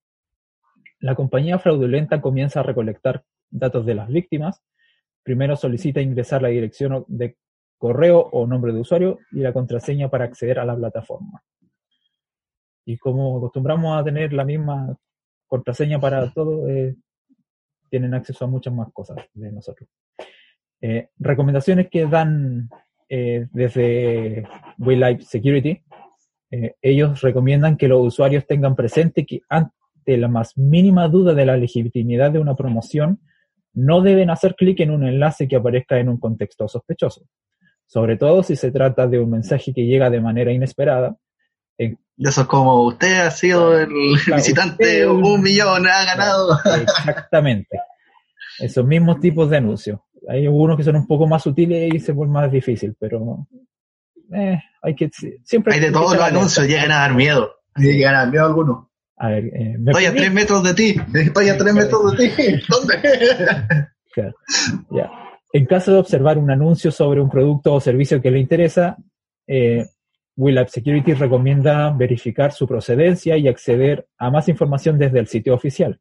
Speaker 3: la compañía fraudulenta comienza a recolectar datos de las víctimas. Primero solicita ingresar la dirección de correo o nombre de usuario y la contraseña para acceder a la plataforma. Y como acostumbramos a tener la misma contraseña para todo, eh, tienen acceso a muchas más cosas de nosotros. Eh, recomendaciones que dan eh, desde We Live Security. Eh, ellos recomiendan que los usuarios tengan presente que ante la más mínima duda de la legitimidad de una promoción, no deben hacer clic en un enlace que aparezca en un contexto sospechoso. Sobre todo si se trata de un mensaje que llega de manera inesperada.
Speaker 2: Eso es como usted ha sido el
Speaker 3: Claro,
Speaker 2: visitante,
Speaker 3: usted-
Speaker 2: un millón, ha ganado.
Speaker 3: Exactamente. Esos mismos tipos de anuncios. Hay algunos que son un poco más sutiles y se vuelven más difícil, pero eh, hay que siempre
Speaker 2: Hay de todos los anuncios, llegan a dar miedo. Llegan a dar miedo algunos.
Speaker 3: A ver, eh,
Speaker 2: Estoy a tres metros de ti, estoy a tres metros de ti. ¿Dónde?
Speaker 3: Claro, ya. En caso de observar un anuncio sobre un producto o servicio que le interesa, eh, WillApp Security recomienda verificar su procedencia y acceder a más información desde el sitio oficial.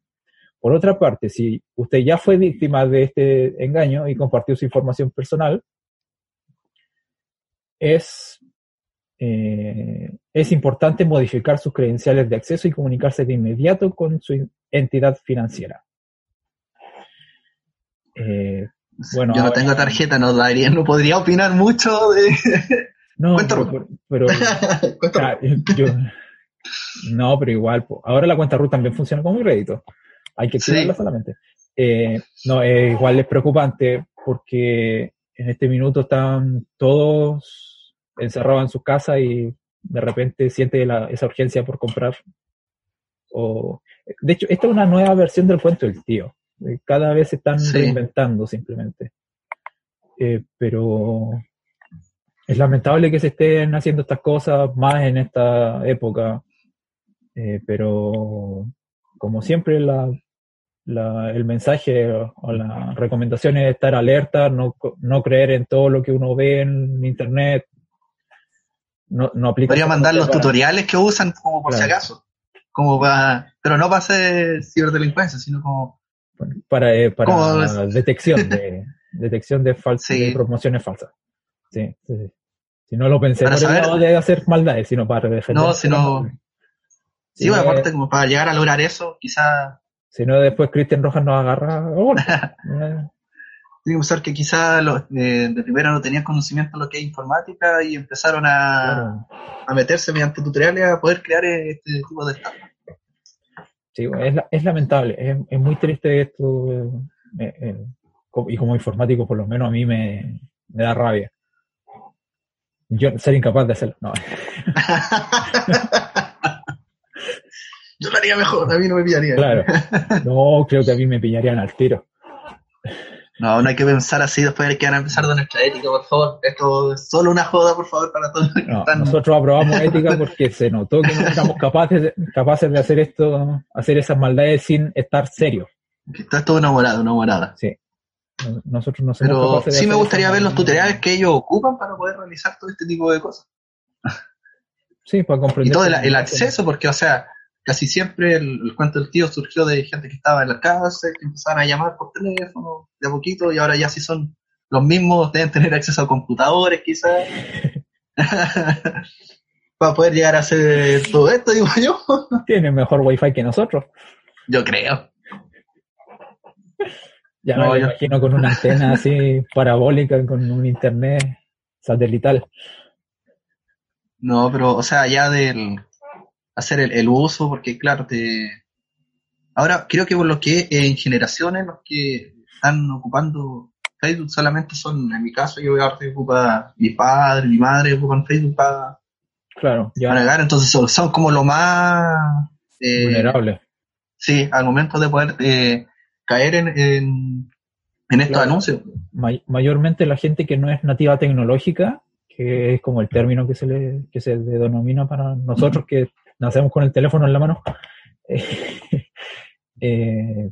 Speaker 3: Por otra parte, si usted ya fue víctima de este engaño y compartió su información personal, es, eh, es importante modificar sus credenciales de acceso y comunicarse de inmediato con su entidad financiera. Eh, bueno,
Speaker 2: Yo no
Speaker 3: ahora-
Speaker 2: tengo tarjeta, no, daría, no podría opinar mucho de.
Speaker 3: No,
Speaker 2: Cuenta
Speaker 3: pero, pero- ah, yo- no, pero igual, po. ahora la cuenta RUT también funciona como crédito. Hay que activarla
Speaker 2: Sí.
Speaker 3: solamente. Eh, no, eh, igual es preocupante porque en este minuto están todos encerrados en sus casas y de repente siente la- esa urgencia por comprar. O, de hecho, esta es una nueva versión del cuento del tío. Eh, Cada vez se están
Speaker 2: Sí.
Speaker 3: reinventando simplemente. Eh, pero es lamentable que se estén haciendo estas cosas más en esta época, eh, pero como siempre la, la- el mensaje o la recomendación es estar alerta, no, no creer en todo lo que uno ve en internet. No, no aplica
Speaker 2: Podría mandar los
Speaker 3: para-
Speaker 2: tutoriales que usan como por si acaso. Como para, pero no para hacer ciberdelincuencia, sino como
Speaker 3: para, eh, para detección de detección de, fal-
Speaker 2: Sí.
Speaker 3: de promociones falsas. Sí, sí, sí. Si no lo pensé
Speaker 2: Para
Speaker 3: por el
Speaker 2: saber-
Speaker 3: lado de hacer maldades, sino para defender.
Speaker 2: No, si no- Sí, bueno, aparte como para llegar a lograr eso, quizás
Speaker 3: Si no, después Cristian Rojas nos agarra. Eh,
Speaker 2: Tiene que pensar que quizás eh, de primera no tenían conocimiento de lo que es informática y empezaron a, a meterse mediante tutoriales a poder crear este tipo de estado.
Speaker 3: Sí, es, es lamentable, es, es, muy triste esto, eh, eh, y como informático por lo menos a mí me, me da rabia. Yo ser incapaz de hacerlo, no.
Speaker 2: Yo lo haría mejor, a mí no me pillaría.
Speaker 3: Claro. No, creo que a mí me pillarían al tiro.
Speaker 2: No, no hay que pensar así, después hay que empezar de nuestra ética, por favor. Esto es solo una joda, por favor, para todos los que
Speaker 3: No,
Speaker 2: están.
Speaker 3: nosotros aprobamos ética porque se notó que no éramos capaces, capaces de hacer esto, hacer esas maldades sin estar serios.
Speaker 2: Esto es todo una morada, una morada.
Speaker 3: Sí. Nosotros no somos
Speaker 2: Pero
Speaker 3: de
Speaker 2: sí me gustaría ver los tutoriales que ellos ocupan para poder realizar todo este tipo de cosas.
Speaker 3: Sí, para comprender.
Speaker 2: Y todo el, el acceso, porque, o sea, casi siempre el, el cuento del tío surgió de gente que estaba en la casa, que empezaban a llamar por teléfono de a poquito, y ahora ya sí son los mismos, deben tener acceso a computadores quizás. para poder llegar a hacer todo esto, digo yo.
Speaker 3: Tienen mejor wifi que nosotros.
Speaker 2: Yo creo.
Speaker 3: Ya
Speaker 2: No,
Speaker 3: me
Speaker 2: yo-
Speaker 3: imagino con una antena así parabólica, con un internet satelital.
Speaker 2: No, pero, o sea, ya del hacer el, el uso, porque claro, te... Ahora, creo que por lo que en generaciones los que están ocupando Facebook solamente son, en mi caso, yo ahora que ocupa mi padre, mi madre ocupan Facebook para,
Speaker 3: Claro, ya
Speaker 2: para negar, entonces son, son como lo más... eh,
Speaker 3: vulnerable.
Speaker 2: Sí, al momento de poder eh, caer en, en, en estos
Speaker 3: Claro.
Speaker 2: anuncios.
Speaker 3: May- mayormente la gente que no es nativa tecnológica, que es como el término que se le, que se le denomina para nosotros que nacemos con el teléfono en la mano, eh, eh,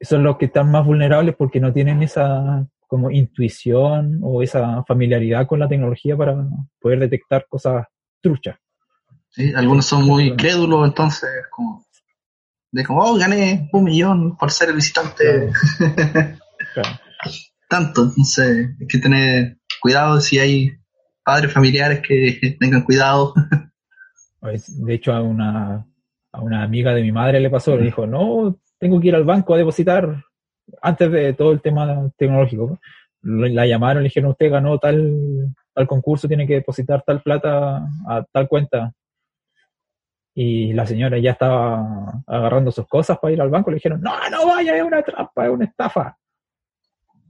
Speaker 3: son los que están más vulnerables porque no tienen esa como intuición o esa familiaridad con la tecnología para poder detectar cosas truchas.
Speaker 2: ¿sí? Algunos son muy crédulos, entonces como de como, oh, gané un millón por ser el visitante
Speaker 3: Claro.
Speaker 2: tanto, entonces hay que tener cuidado si hay padres familiares que tengan cuidado.
Speaker 3: De hecho, a una, a una amiga de mi madre le pasó, le dijo, no, tengo que ir al banco a depositar antes de todo el tema tecnológico. La llamaron, le dijeron, usted ganó tal, tal concurso, tiene que depositar tal plata a tal cuenta. Y la señora ya estaba agarrando sus cosas para ir al banco, le dijeron, no, no vaya, es una trampa, es una estafa.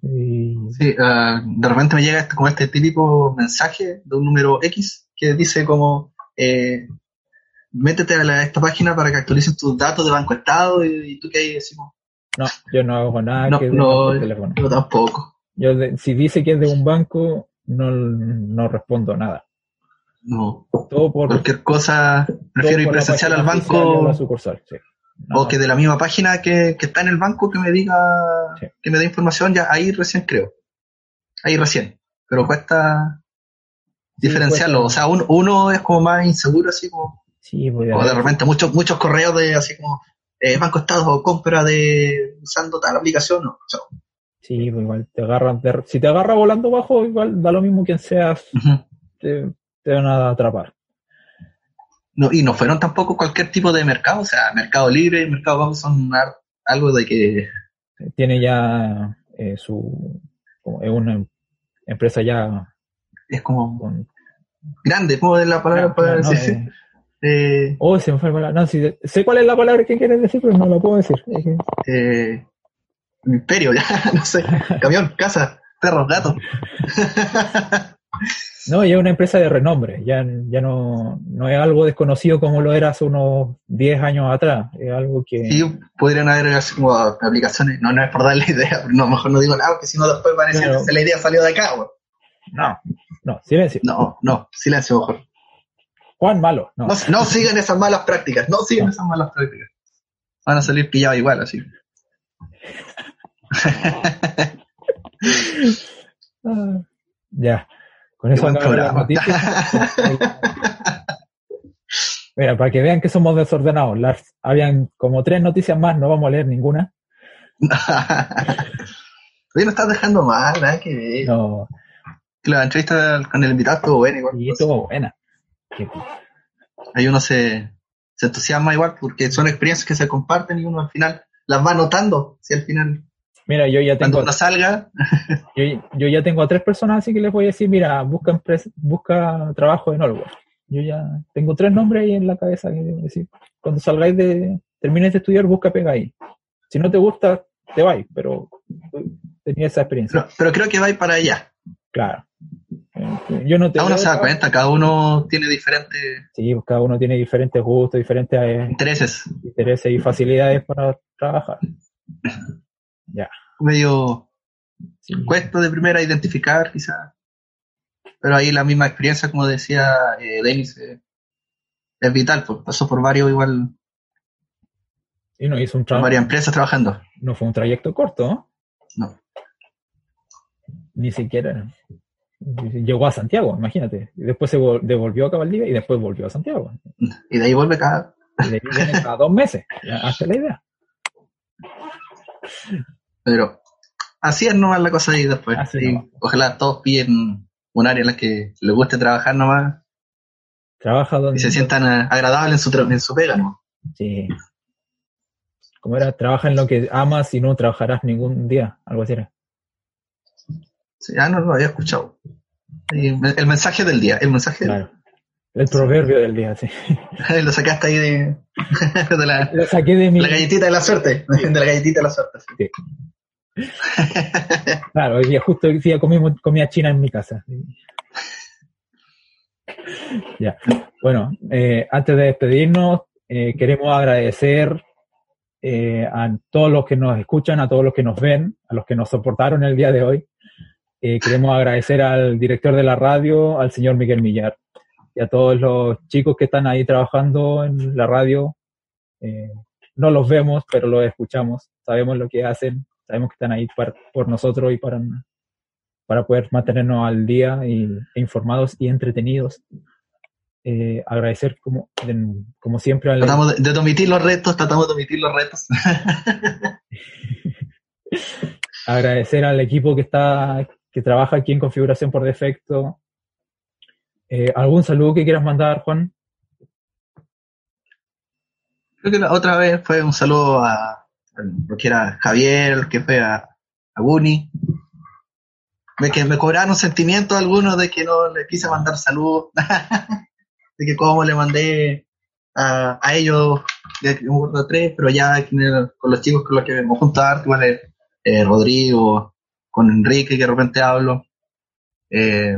Speaker 2: Sí, ah, de repente me llega este, como este típico mensaje de un número X que dice como eh, métete a, la- esta página para que actualicen tus datos de Banco Estado y, y tú que ahí decimos,
Speaker 3: no, yo no hago nada
Speaker 2: no,
Speaker 3: que
Speaker 2: no,
Speaker 3: teléfono.
Speaker 2: yo tampoco.
Speaker 3: Yo de- si dice que es de un banco, no, no respondo nada.
Speaker 2: No,
Speaker 3: Todo por
Speaker 2: cualquier cosa, prefiero ir presencial al banco
Speaker 3: la sucursal, sí. No,
Speaker 2: o que de la misma página que, que está en el banco que me diga,
Speaker 3: Sí.
Speaker 2: que me dé información, ya ahí recién creo. Ahí recién. Pero cuesta diferenciarlo. O sea, uno, uno es como más inseguro, así como,
Speaker 3: sí, pues,
Speaker 2: o de repente muchos, muchos correos de así como eh, Banco Estado o compra de usando tal aplicación. No, chao.
Speaker 3: sí, pues igual te agarran, te- si te agarra volando bajo, igual da lo mismo quien seas, te, te van a atrapar.
Speaker 2: no, y no fueron tampoco cualquier tipo de mercado. O sea, Mercado Libre y Mercado Pago son algo de que
Speaker 3: Tiene ya eh, su, es una empresa ya
Speaker 2: es como grande, ¿cómo es la palabra
Speaker 3: no,
Speaker 2: para
Speaker 3: no,
Speaker 2: decir?
Speaker 3: eh,
Speaker 2: Eh,
Speaker 3: oh, se me fue la palabra. No, sí, sé cuál es la palabra que quieres decir, pero no la puedo decir.
Speaker 2: Eh, imperio, ya, no sé, camión, casa, perros, gatos.
Speaker 3: No, ya es una empresa de renombre, ya, ya no, no es algo desconocido como lo era hace unos 10 años atrás, es algo que...
Speaker 2: Sí, podrían haber así como aplicaciones, no, no es por darle idea, no, mejor no digo nada, porque si no después van a decir
Speaker 3: Claro.
Speaker 2: que la idea salió de acá, güey.
Speaker 3: No, no, silencio.
Speaker 2: No, no, silencio mejor.
Speaker 3: Juan Malo, no.
Speaker 2: No, no sigan esas malas prácticas, no sigan esas malas prácticas. Van a salir pillados igual, así.
Speaker 3: Ya, con eso las noticias. Mira, para que vean que somos desordenados, Lars, habían como tres noticias más, no vamos a leer ninguna.
Speaker 2: Oye, no estás dejando mal, nada que ver.
Speaker 3: No,
Speaker 2: La entrevista con el invitado estuvo buena igual.
Speaker 3: y estuvo buena. Que-
Speaker 2: Ahí uno se, se entusiasma igual porque son experiencias que se comparten y uno al final las va notando. Si al final
Speaker 3: Mira, yo ya tengo.
Speaker 2: Cuando uno salga,
Speaker 3: Yo, yo ya tengo a tres personas, así que les voy a decir, mira, busca, empres- busca trabajo en Allworld. Yo ya tengo tres nombres ahí en la cabeza. Que decir, cuando salgáis de, termines de estudiar, busca pega ahí. Si no te gusta, te vais, pero tenía esa experiencia.
Speaker 2: pero, pero creo que va a ir para allá.
Speaker 3: Claro. Yo no te
Speaker 2: Cada uno se da cuenta, cada uno tiene diferentes
Speaker 3: Sí, pues cada uno tiene diferentes gustos, diferentes eh,
Speaker 2: intereses.
Speaker 3: intereses y facilidades para trabajar.
Speaker 2: Medio
Speaker 3: Sí.
Speaker 2: cuesta de primera identificar, quizás. Pero ahí la misma experiencia, como decía eh, Denis, eh, es vital, pues pasó por varios igual,
Speaker 3: Y no hizo un trabajo,
Speaker 2: varias empresas trabajando.
Speaker 3: no fue un trayecto corto, ¿no?
Speaker 2: No.
Speaker 3: Ni siquiera. Llegó a Santiago, imagínate. Y después se vol- devolvió a Cabaldía y después volvió a Santiago.
Speaker 2: Y de ahí vuelve cada.
Speaker 3: Y de ahí viene cada dos meses. Hasta la idea.
Speaker 2: Pero así es nomás la cosa ahí después.
Speaker 3: Así
Speaker 2: Y
Speaker 3: nomás.
Speaker 2: ojalá todos pillen un área en la que les guste trabajar nomás
Speaker 3: Trabaja donde.
Speaker 2: y se sientan eh, agradables en su, en su pega, ¿no?
Speaker 3: Sí. Como era, trabaja en lo que amas y no trabajarás ningún día. Algo así era.
Speaker 2: Sí, ah, no, no lo había escuchado. El mensaje del día, el mensaje
Speaker 3: Claro. El proverbio del día, sí.
Speaker 2: lo sacaste ahí de, de la,
Speaker 3: Lo saqué de mi.
Speaker 2: la galletita de la suerte. De la galletita de la suerte. sí.
Speaker 3: Claro, hoy día, justo hoy día comimos comida china en mi casa. Ya. Bueno, eh, antes de despedirnos, eh, queremos agradecer eh, a todos los que nos escuchan, a todos los que nos ven, a los que nos soportaron el día de hoy. Eh, queremos agradecer al director de la radio, al señor Miguel Millar, y a todos los chicos que están ahí trabajando en la radio. Eh, no los vemos, pero los escuchamos, sabemos lo que hacen, sabemos que están ahí par- por nosotros y para, para poder mantenernos al día y, e informados y entretenidos. Eh, agradecer como, de- como siempre al,
Speaker 2: Tratamos de, de omitir los retos, tratamos de omitir los retos.
Speaker 3: agradecer al equipo que está que trabaja aquí en configuración por defecto. Eh, ¿Algún saludo que quieras mandar, Juan?
Speaker 2: Creo que la otra vez fue un saludo a, lo que era Javier, que fue a, a Guni. Que me cobraron sentimientos algunos de que no le quise mandar saludos. de que como le mandé a, a ellos de un de tres, pero ya con los chicos con los que me junto harto, igual eh, Rodrigo, con Enrique que de repente hablo. Eh,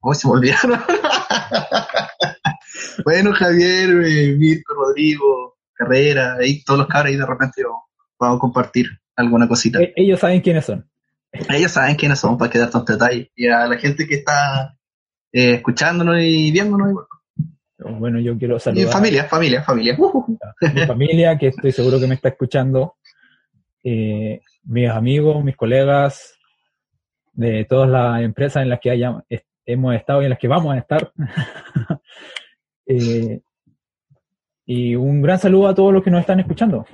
Speaker 2: oh, se me olvidaron. bueno, Javier, eh, Mirko, Rodrigo, Carrera, ahí todos los cabros ahí de repente yo vamos a compartir alguna cosita.
Speaker 3: Eh, ellos saben quiénes son.
Speaker 2: Ellos saben quiénes son para quedar tantos detalles. Y a la gente que está eh, escuchándonos y viéndonos. igual.
Speaker 3: Bueno, yo quiero
Speaker 2: Y
Speaker 3: saludar
Speaker 2: familia, familia, familia. Uh,
Speaker 3: a mi familia, que estoy seguro que me está escuchando, eh, mis amigos, mis colegas, de todas las empresas en las que haya- hemos estado y en las que vamos a estar. Eh, y un gran saludo a todos los que nos están escuchando.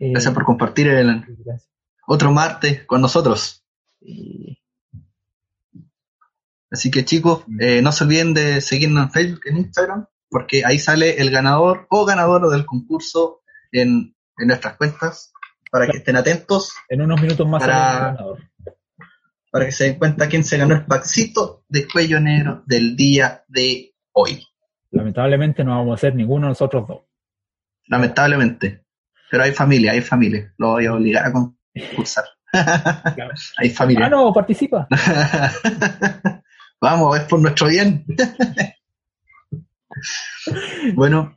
Speaker 3: Eh,
Speaker 2: Gracias por compartir
Speaker 3: gracias.
Speaker 2: otro martes con nosotros. Así que chicos, eh, no se olviden de seguirnos en Facebook, en Instagram, porque ahí sale el ganador o ganadora del concurso en, en nuestras cuentas, para que estén atentos,
Speaker 3: en unos minutos más
Speaker 2: Para- para que se den cuenta quién se ganó el paxito de cuello negro del día de hoy.
Speaker 3: Lamentablemente no vamos a ser ninguno de nosotros dos.
Speaker 2: Lamentablemente. Pero hay familia, hay familia. Lo voy a obligar a concursar.
Speaker 3: Claro.
Speaker 2: hay familia.
Speaker 3: Ah, no, participa.
Speaker 2: Vamos, es por nuestro bien. bueno,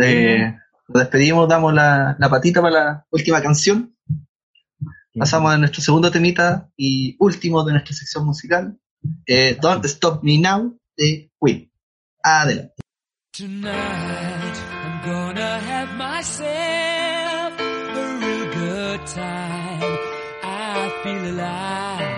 Speaker 2: eh, nos despedimos, damos la, la patita para la última canción. Pasamos a nuestro segundo temita y último de nuestra sección musical. eh, Don't Stop Me Now de Queen. Adelante.
Speaker 6: Tonight I'm gonna have myself a real good time. I feel alive.